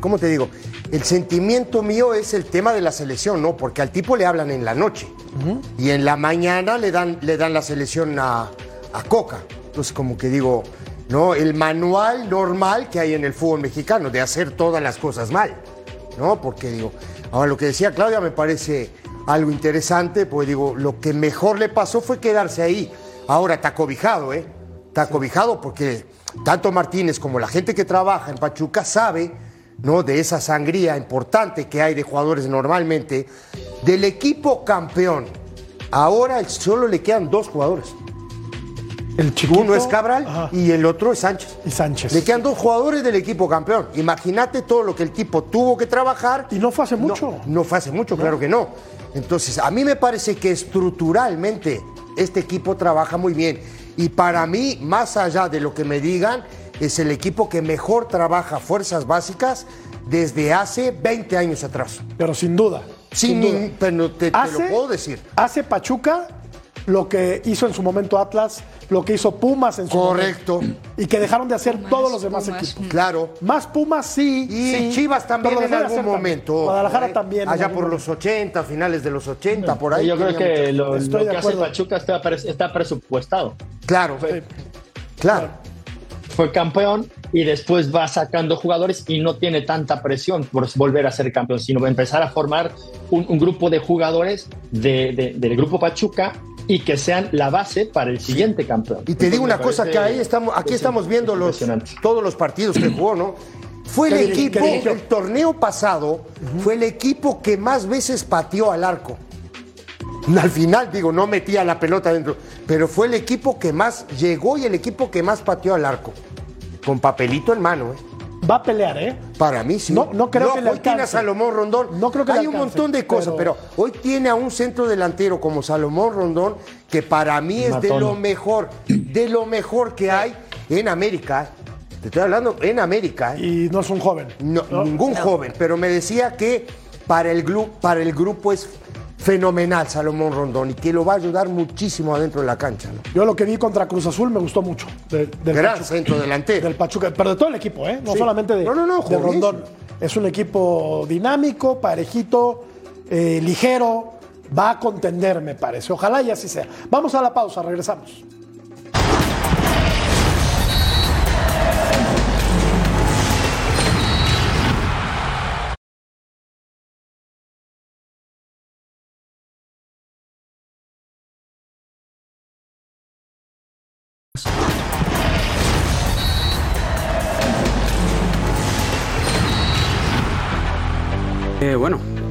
¿cómo te digo? El sentimiento mío es el tema de la selección, ¿no? Porque al tipo le hablan en la noche y en la mañana le dan, le dan la selección a, a Coca. Entonces, como que digo, ¿no? El manual normal que hay en el fútbol mexicano de hacer todas las cosas mal, ¿no? Porque digo, ahora lo que decía Claudia me parece algo interesante, pues digo, lo que mejor le pasó fue quedarse ahí. Ahora está cobijado, ¿eh? Está cobijado porque tanto Martínez como la gente que trabaja en Pachuca sabe, ¿no? De esa sangría importante que hay de jugadores normalmente. Del equipo campeón, ahora solo le quedan dos jugadores. El chiquito, Uno es Cabral Ajá. y el otro es Sánchez. y Sánchez. Le quedan dos jugadores del equipo campeón. Imagínate todo lo que el tipo tuvo que trabajar. Y no fue hace mucho. No, fue hace mucho, claro que no. Entonces, a mí me parece que estructuralmente este equipo trabaja muy bien. Y para mí, más allá de lo que me digan, es el equipo que mejor trabaja fuerzas básicas desde hace 20 años atrás. Pero sin duda. Sin duda. pero te, te lo puedo decir. Hace Pachuca lo que hizo en su momento Atlas, lo que hizo Pumas en su Correcto. momento. Y que dejaron de hacer Pumas, todos los demás Pumas. equipos. Claro. Más Pumas sí. Y sí, Chivas también en algún también. momento. Guadalajara ¿eh? también. Allá por los momento. 80, finales de los 80, por ahí. Yo creo que mucho- lo, Estoy lo de que hace. Pachuca está, pres- está presupuestado. Claro, claro. Fue campeón y después va sacando jugadores y no tiene tanta presión por volver a ser campeón, sino empezar a formar un, un grupo de jugadores de- de- del grupo Pachuca y que sean la base para el siguiente campeón. Y te digo Entonces, una me cosa que ahí estamos, aquí es estamos viendo los, todos los partidos que jugó, ¿no? Fue el ¿Qué diri- equipo, el torneo pasado, fue el equipo que más veces pateó al arco. [LAUGHS] Al final, digo, no metía la pelota dentro, pero fue el equipo que más llegó y el equipo que más pateó al arco. Con papelito en mano, ¿eh? Va a pelear, ¿eh? Para mí sí. No- no creo que le hoy tiene a. Salomón Rondón. No creo que le Hay un alcance, montón de cosas, pero- pero... hoy tiene a un centro delantero como Salomón Rondón que para mí es de lo mejor, de lo mejor que hay en América. Te estoy hablando en América. ¿eh? Y no es un joven. No, ningún joven, pero me decía que para el, para el grupo es fenomenal Salomón Rondón y que lo va a ayudar muchísimo adentro de la cancha. ¿no? Yo lo que vi contra Cruz Azul me gustó mucho. de- del Gran Pachuca. centro delantero. Del Pachuca, pero de todo el equipo, ¿eh? No Sí. solamente de, No, no, no, de Rondón. Es un equipo dinámico, parejito, eh, ligero. Va a contender, me parece. Ojalá y así sea. Vamos a la pausa, regresamos.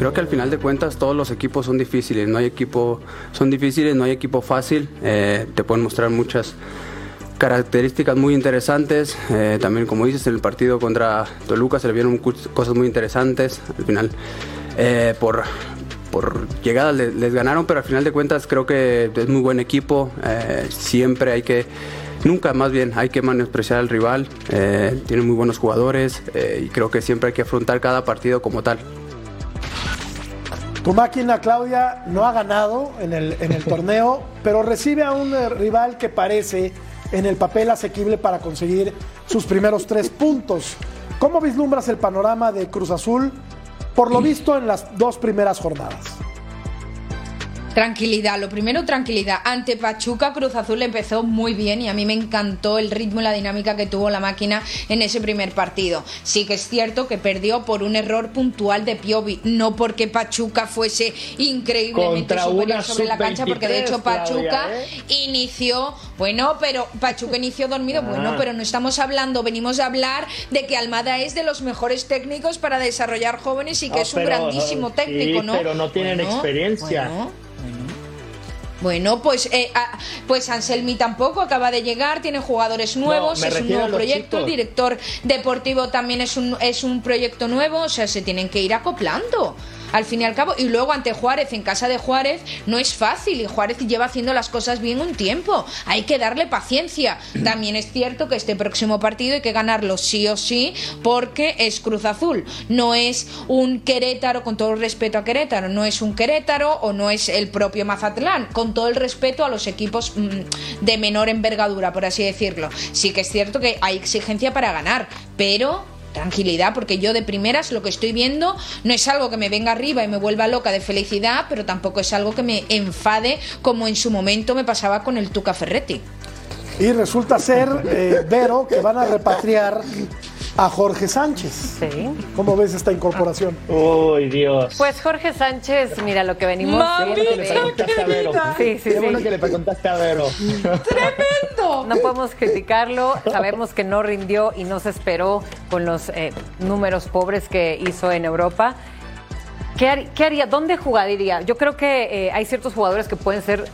Creo que al final de cuentas todos los equipos son difíciles. No hay equipo, son difíciles, no hay equipo fácil. Eh, te pueden mostrar muchas características muy interesantes. Eh, también, como dices, en el partido contra Toluca se le vieron cosas muy interesantes. Al final, eh, por, por llegada le- les, ganaron, pero al final de cuentas creo que es muy buen equipo. Siempre hay que, nunca más bien, hay que menospreciar al rival. Tiene muy buenos jugadores y creo que siempre hay que afrontar cada partido como tal. Tu máquina, Claudia, no ha ganado en el, en el [LAUGHS] torneo, pero recibe a un eh, rival que parece en el papel asequible para conseguir sus primeros tres puntos. ¿Cómo vislumbras el panorama de Cruz Azul, por lo visto en las dos primeras jornadas? Tranquilidad, lo primero tranquilidad. Ante Pachuca, Cruz Azul empezó muy bien y a mí me encantó el ritmo y la dinámica que tuvo la máquina en ese primer partido. Sí que es cierto que perdió por un error puntual de Piovi, no porque Pachuca fuese increíblemente Contra superior sobre la cancha, porque de hecho sub-23, Claudia, Pachuca ¿eh? inició, bueno, pero Pachuca inició dormido, Ah. bueno, pero no estamos hablando, venimos a hablar de que Almada es de los mejores técnicos para desarrollar jóvenes y que Ah, es un pero, grandísimo sí, técnico, ¿no? pero no tienen experiencia. bueno, Bueno, pues, eh, pues Anselmi tampoco acaba de llegar, tiene jugadores nuevos, es un nuevo proyecto, chicos. director deportivo también es un, es un proyecto nuevo, o sea, se tienen que ir acoplando. Al fin y al cabo, y luego ante Juárez, en casa de Juárez, no es fácil y Juárez lleva haciendo las cosas bien un tiempo. Hay que darle paciencia. [CLEARS THROAT] También es cierto que este próximo partido hay que ganarlo sí o sí porque es Cruz Azul. No es un Querétaro, con todo el respeto a Querétaro, no es un Querétaro o no es el propio Mazatlán, con todo el respeto a los equipos mm, de menor envergadura, por así decirlo. Sí que es cierto que hay exigencia para ganar, pero tranquilidad, porque yo de primeras lo que estoy viendo no es algo que me venga arriba y me vuelva loca de felicidad, pero tampoco es algo que me enfade como en su momento me pasaba con el Tuca Ferretti. Y resulta ser, eh, Vero, que van a repatriar a Jorge Sánchez. Sí. ¿Cómo ves esta incorporación? Uy, Dios. Pues Jorge Sánchez, mira lo que venimos. Mami, Qué bueno que le preguntaste a Vero. Sí, sí, Qué bueno sí. que le preguntaste a Vero. ¡Tremendo! No podemos criticarlo, sabemos que no rindió y no se esperó con los eh, números pobres que hizo en Europa. ¿Qué, har- qué haría? ¿Dónde jugaría? Yo creo que eh, hay ciertos jugadores que pueden ser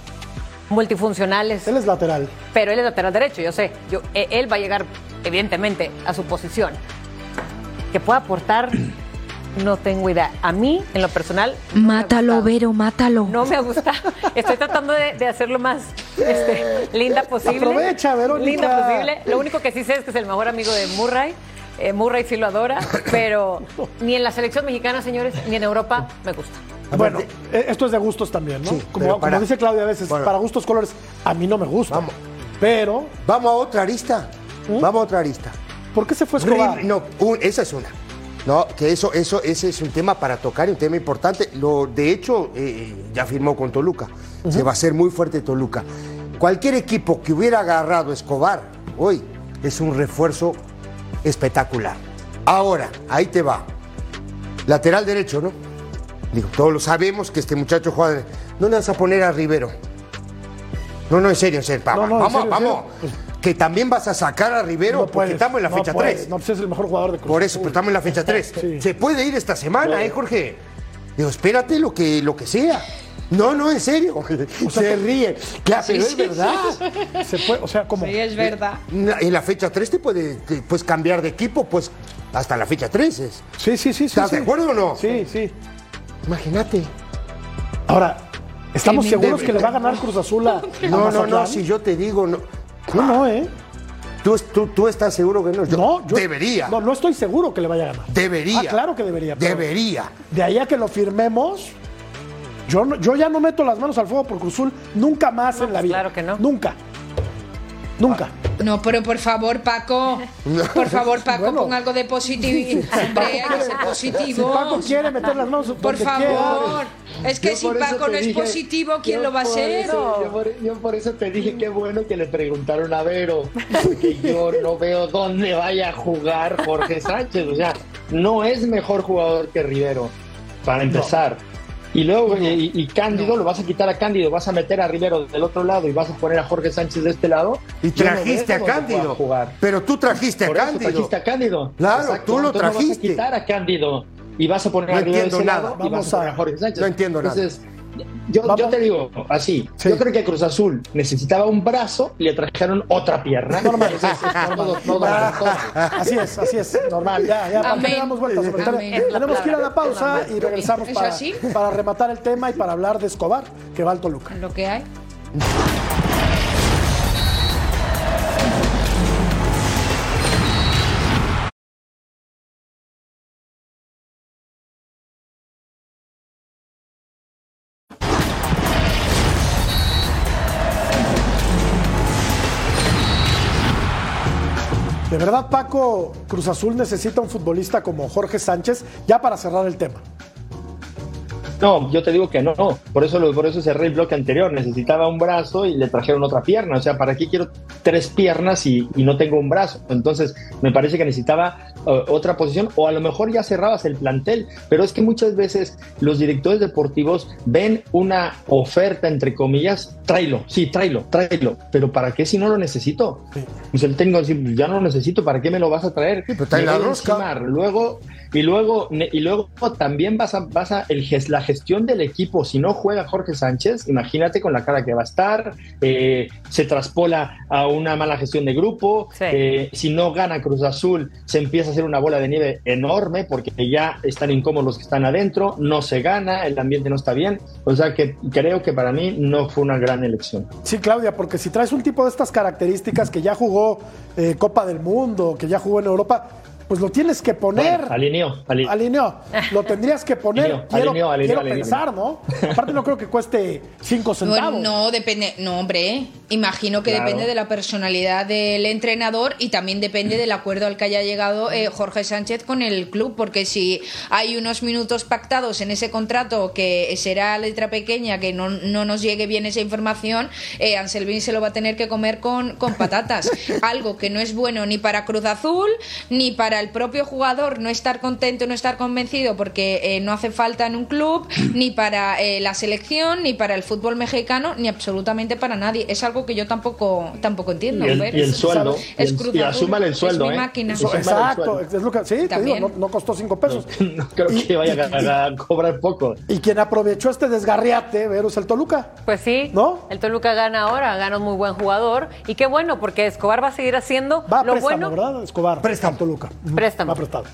multifuncionales, Él es lateral. pero él es lateral derecho, yo sé. Yo, eh, él va a llegar, evidentemente, a su posición. Que pueda aportar, no tengo idea. A mí, en lo personal, no Mátalo. Vero, mátalo. No me gusta. Estoy tratando de, de hacerlo más este, linda posible. Aprovecha, Verónica. Linda posible. Lo único que sí sé es que es el mejor amigo de Murray. Eh, Murray sí lo adora, pero ni en la selección mexicana, señores, ni en Europa me gusta. Bueno, eh, esto es de gustos también, ¿no? Sí, como, dice Claudia a veces, Bueno. para gustos colores, a mí no me gusta. Vamos. Pero, Vamos a otra arista. ¿Mm? Vamos a otra arista. ¿por qué se fue Escobar? No, un- esa es una. No, que eso, eso, ese es un tema para tocar, un tema importante. Lo, de hecho, eh, ya firmó con Toluca. Se va a hacer muy fuerte Toluca. Cualquier equipo que hubiera agarrado Escobar hoy es un refuerzo espectacular. Ahora, ahí te va. Lateral derecho, ¿no? Digo, todos lo sabemos que este muchacho juega. de- No le vas a poner a Rivero. No, no, en serio, en serio. pa- No, no, en vamos, en vamos. serio. Que también vas a sacar a Rivero No porque puedes, estamos en la no fecha puedes. 3. No, pues es el mejor jugador de Cruz Por eso, Azul. pero estamos en la fecha 3. Sí. Se puede ir esta semana, ¿eh, Jorge? Digo, espérate lo que, lo que sea. No, no, en serio. [LAUGHS] Se ríe. Claro, pero es verdad. Se fue, o sea, como. Sí, es verdad. En la fecha 3 te puede- te puedes cambiar de equipo, pues hasta la fecha 3 es. Sí, sí, sí. sí ¿Estás sí. de acuerdo o no? Sí, sí. Imagínate. Ahora, ¿estamos Sí, seguros de- que le va a ganar Cruz Azul a, a No, no, no, Mazatlán? si yo te digo, no. No, no, ¿eh? ¿Tú, tú, tú estás seguro que no? Yo- No, yo. Debería. No, no estoy seguro que le vaya a ganar. Debería. Ah, claro que debería. pero Debería. De ahí a que lo firmemos, yo, no- yo ya no meto las manos al fuego por Cruz Azul nunca más en la pues vida. claro que no. Nunca. Nunca. No, pero por favor, Paco. Por favor, Paco, Bueno. pon algo de [LAUGHS] positivo. Hombre, hay que ser Si positivo. Paco quiere meter las manos Por favor. Es que Yo si Paco no es positivo, ¿quién lo va a por ser? eso- yo, por, yo por eso te dije qué bueno que le preguntaron a Vero, porque yo no veo dónde vaya a jugar Jorge Sánchez. O sea, no es mejor jugador que Rivero, para empezar. Y luego, y, y Cándido, lo vas a quitar a Cándido, vas a meter a Rivero del otro lado y vas a poner a Jorge Sánchez de este lado. Y no trajiste a Cándido. Jugar. Pero tú trajiste Por a eso Cándido. trajiste a Cándido. Claro, tú lo entonces no trajiste. vas a quitar a Cándido y vas a poner No a Rivero de entiendo ese nada. lado y Vamos vas a poner a- a Jorge Sánchez. no entiendo nada. Entonces, yo, te digo así, Sí. yo creo que Cruz Azul necesitaba un brazo y le trajeron otra pierna. [LAUGHS] Normal. Entonces, todo- todo avanzó. Así es, así es. Normal, ya, ya. ¿Para qué Amén. le damos vueltas? Amén. Tenemos que ir a la pausa y regresamos ¿Es para, para rematar el tema y para hablar de Escobar, que va al Toluca. Lo que hay. Verdad, Paco, Cruz Azul necesita un futbolista como Jorge Sánchez, ya para cerrar el tema. No, yo te digo que no, no. Por eso, lo- por eso cerré el bloque anterior. Necesitaba un brazo y le trajeron otra pierna. O sea, ¿para qué quiero tres piernas y, y no tengo un brazo? Entonces, me parece que necesitaba eh, otra posición o a lo mejor ya cerrabas el plantel. Pero es que muchas veces los directores deportivos ven una oferta, entre comillas, tráelo, sí, tráelo, tráelo. Pero ¿para qué si no lo necesito? Pues el técnico dice, ya no lo necesito, ¿para qué me lo vas a traer? pero trae Me la voy a rosca. encimar. Luego, Y luego, y luego también vas a, vas a el, ges- la gestión del equipo. Si no juega Jorge Sánchez, imagínate con la cara que va a estar, eh, se traspola a una mala gestión de grupo. Sí. eh, si no gana Cruz Azul, se empieza a hacer una bola de nieve enorme porque ya están incómodos los que están adentro, no se gana, el ambiente no está bien. O sea que creo que para mí no fue una gran elección. Sí, Claudia, porque si traes un tipo de estas características que ya jugó eh, Copa del Mundo, que ya jugó en Europa, pues lo tienes que poner. Bueno, alineó, ali- Alineó. Lo tendrías que poner. Alineó, quiero alineó, pensar, ¿no? Aparte no creo que cueste cinco centavos. Bueno, no, depende. No, hombre, imagino que Claro. depende de la personalidad del entrenador y también depende del acuerdo al que haya llegado eh, Jorge Sánchez con el club, porque si hay unos minutos pactados en ese contrato que será letra pequeña, que no, no nos llegue bien esa información, eh, Anselmi se lo va a tener que comer con, con patatas. [LAUGHS] Algo que no es bueno ni para Cruz Azul, ni para el propio jugador no estar contento, no estar convencido porque eh, no hace falta en un club, [CLEARS THROAT] ni para eh, la selección, ni para el fútbol mexicano, ni absolutamente para nadie. Es algo que yo tampoco tampoco entiendo. y el, Fer. y el sueldo. Es Cruz y asúmale el es sueldo, mi ¿eh? máquina. Exacto, sueldo. es lo que, sí, te digo, no, no costó cinco pesos. [LAUGHS] No creo que vaya a, a cobrar poco. Y quien aprovechó este desgarriate, Vero, es el Toluca. Pues sí, ¿No? el Toluca gana ahora, gana un muy buen jugador. Y qué bueno, porque Escobar va a seguir haciendo Va a lo préstamo, bueno. ¿verdad? Escobar. Préstamo. Toluca. Préstamo. Prestado.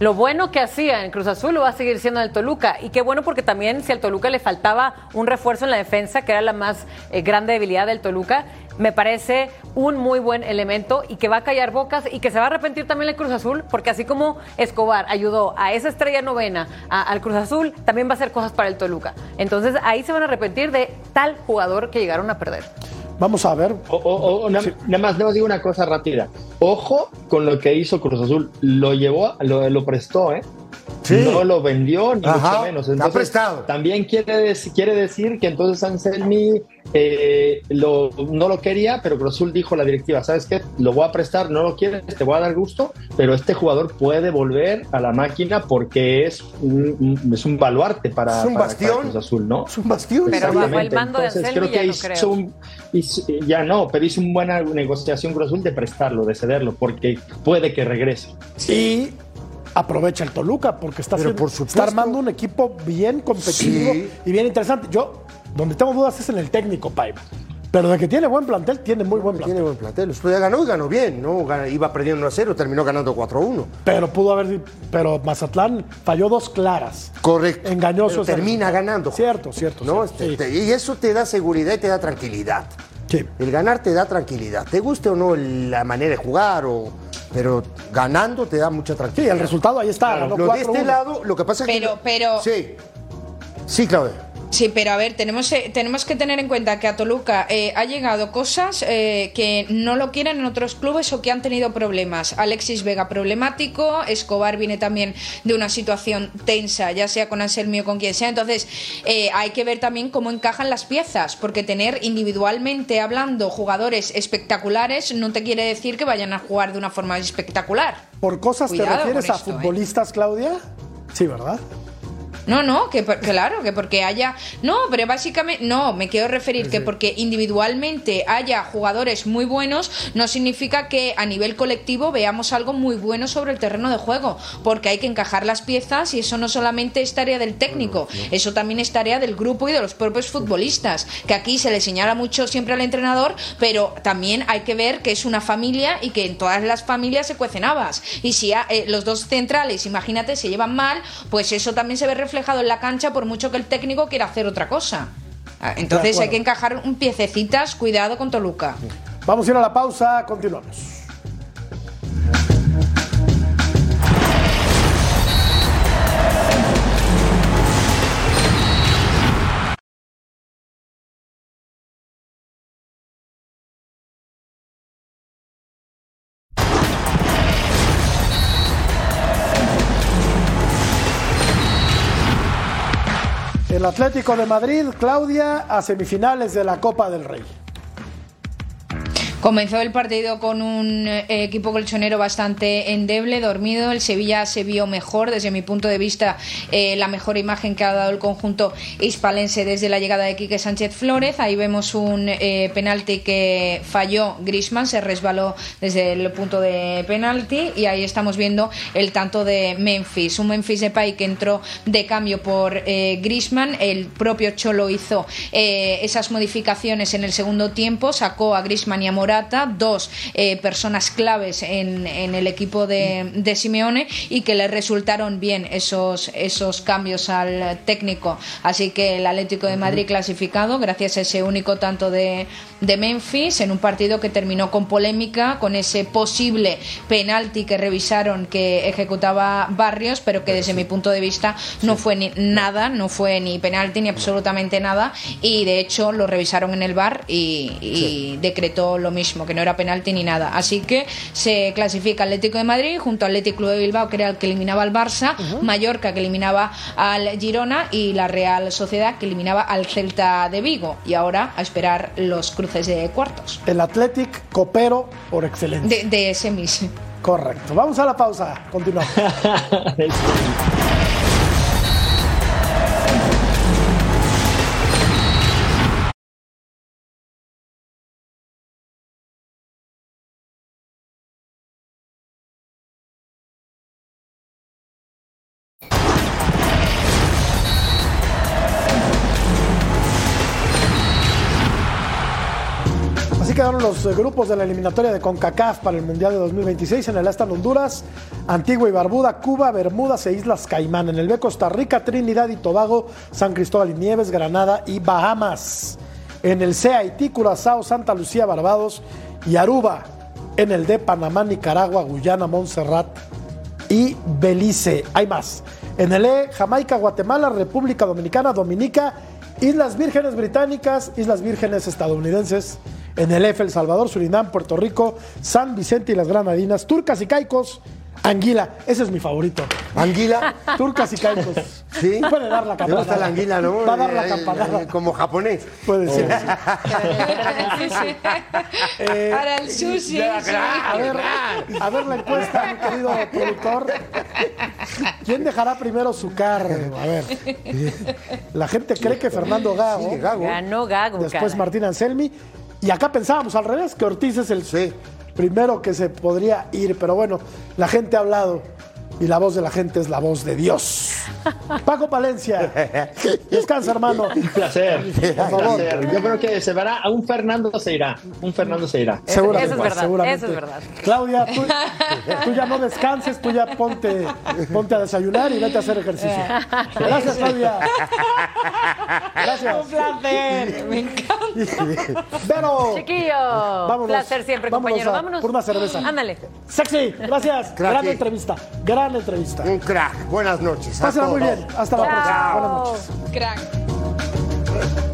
Lo bueno que hacía en Cruz Azul lo va a seguir siendo en el Toluca. Y qué bueno porque también si al Toluca le faltaba un refuerzo en la defensa, que era la más eh, grande debilidad del Toluca, me parece un muy buen elemento y que va a callar bocas y que se va a arrepentir también el Cruz Azul, porque así como Escobar ayudó a esa estrella novena a- al Cruz Azul, también va a hacer cosas para el Toluca. Entonces ahí se van a arrepentir de tal jugador que llegaron a perder. Vamos a ver. O, o- o na- nada más, nada más digo una cosa rápida. Ojo con lo que hizo Cruz Azul. Lo llevó, lo, lo prestó, ¿eh? Sí. No lo vendió, ni Ajá, mucho menos. está prestado. También quiere, quiere decir que entonces Anselmi eh, lo, no lo quería, pero Azul dijo a la directiva, ¿sabes qué? Lo voy a prestar, no lo quieres, te voy a dar gusto, pero este jugador puede volver a la máquina porque es un, un- es un baluarte para, Es un para- bastión. para Cruz Azul, ¿no? Es un bastión. Pero bajo Exactamente. el mando de Entonces, Anselmi creo que ya no hizo creo. un- hizo- ya no, pero hizo una buena negociación Azul de prestarlo, de cederlo, porque puede que regrese. Y aprovecha el Toluca porque está, por está armando un equipo bien competitivo Sí. y bien interesante. Yo, donde tengo dudas es en el técnico, Paiva. Pero de que tiene buen plantel, tiene muy buen plantel. Tiene buen plantel. Ya ganó y ganó bien, ¿no? Iba perdiendo 1 a 0, terminó ganando 4 a 1. Pero pudo haber. Pero Mazatlán falló dos claras. Correcto. Engañoso termina ganando. Cierto, cierto. ¿no? cierto. Este, Sí. y eso te da seguridad y te da tranquilidad. Sí. El ganar te da tranquilidad. Te guste o no la manera de jugar, o, pero ganando te da mucha Sí, tranquilidad. el resultado ahí está. ganó Lo de 4-1. este lado, lo que pasa es que. Pero- pero- Sí. Sí, Claudia. Sí, pero a ver, tenemos, eh, tenemos que tener en cuenta que a Toluca eh, ha llegado cosas eh, que no lo quieren en otros clubes o que han tenido problemas. Alexis Vega problemático, Escobar viene también de una situación tensa, ya sea con Anselmi o con quien sea. Entonces, hay que ver también cómo encajan las piezas, porque tener individualmente hablando jugadores espectaculares no te quiere decir que vayan a jugar de una forma espectacular. ¿Por cosas Cuidado te refieres a futbolistas, Claudia? Sí, ¿verdad? No, no, que por- claro, que porque haya. No, pero básicamente. No, me quiero referir que porque individualmente haya jugadores muy buenos, no significa que a nivel colectivo veamos algo muy bueno sobre el terreno de juego. Porque hay que encajar las piezas y eso no solamente es tarea del técnico, eso también es tarea del grupo y de los propios futbolistas. Que aquí se le señala mucho siempre al entrenador, pero también hay que ver que es una familia y que en todas las familias se cuecen habas. Y si a- eh, los dos centrales, imagínate, se llevan mal, pues eso también se ve reflejado en la cancha por mucho que el técnico quiera hacer otra cosa. Ah, Entonces hay que encajar un piececitas, cuidado con Toluca. Vamos a ir a la pausa, continuamos. El Atlético de Madrid, Claudia, a semifinales de la Copa del Rey. Comenzó el partido con un eh, equipo colchonero bastante endeble, dormido. El Sevilla se vio mejor, desde mi punto de vista, eh, la mejor imagen que ha dado el conjunto hispalense desde la llegada de Quique Sánchez Flores. Ahí vemos un eh, penalti que falló Grisman, se resbaló desde el punto de penalti. Y ahí estamos viendo el tanto de Memphis. Un Memphis Depay que entró de cambio por eh, Grisman. El propio Cholo hizo esas modificaciones en el segundo tiempo, sacó a Grisman y a Morata, dos eh, personas claves en, en el equipo de, de Simeone y que le resultaron bien esos, esos cambios al técnico. Así que el Atlético de Madrid clasificado gracias a ese único tanto de, de Memphis en un partido que terminó con polémica, con ese posible penalti que revisaron que ejecutaba Barrios, pero que desde mi punto de vista no fue ni nada, no fue ni penalti ni absolutamente nada y de hecho lo revisaron en el bar y, y decretó lo mismo, que no era penalti ni nada. Así que se clasifica Atlético de Madrid junto al Atlético Club de Bilbao, que era el que eliminaba al Barça, Mallorca que eliminaba al Girona y la Real Sociedad que eliminaba al Celta de Vigo. Y ahora a esperar los cruces de cuartos. El Athletic copero por excelencia. De, de semis. Correcto. Vamos a la pausa. Continuamos. [LAUGHS] los eh, grupos de la eliminatoria de CONCACAF para el Mundial de 2026. En el A están Honduras, Antigua y Barbuda, Cuba, Bermudas e Islas Caimán. En el B Costa Rica, Trinidad y Tobago, San Cristóbal y Nieves, Granada y Bahamas. En el C Haití, Curazao, Santa Lucía, Barbados y Aruba. En el D Panamá, Nicaragua, Guyana, Montserrat y Belice. Hay más. En el E, Jamaica, Guatemala, República Dominicana, Dominica, Islas Vírgenes Británicas, Islas Vírgenes Estadounidenses. En el F, El Salvador, Surinam, Puerto Rico, San Vicente y las Granadinas, Turcas y Caicos, Anguila. Ese es mi favorito. ¿Anguila? Turcas y Caicos. Sí. Puede dar la ¿Te gusta campanada. la anguila, no? Va a dar la Eh, campanada. eh, Como japonés. Puede ser. [LAUGHS] Eh, Para el sushi. A ver, a ver la encuesta, mi querido productor. ¿Quién dejará primero su carro? A ver. [LAUGHS] La gente cree que Fernando Gago. Sí, Gago. Ganó Gago. Después. Martín Anselmi. Y acá pensábamos al revés, que Ortiz es el Sí. primero que se podría ir. Pero bueno, la gente ha hablado. Y la voz de la gente es la voz de Dios. [LAUGHS] Paco Palencia. Descansa, hermano. Un placer. Por favor. placer. Yo creo que se verá, a un Fernando se irá. Un Fernando se irá. Seguramente, eso es verdad, seguramente. eso es verdad. Claudia, tú, [LAUGHS] tú ya no descanses, tú ya ponte, ponte a desayunar y vete a hacer ejercicio. Gracias, Claudia. Gracias. Un placer. Me encanta. Vero. Chiquillo. Vámonos. Placer siempre, Vámonos compañero. a- Vámonos. por una cerveza. Ándale. Sexy, gracias. Cracky. Gran entrevista para la entrevista. Un crack. Buenas noches. Pásenla muy bien. Hasta la próxima. Buenas noches. Crack.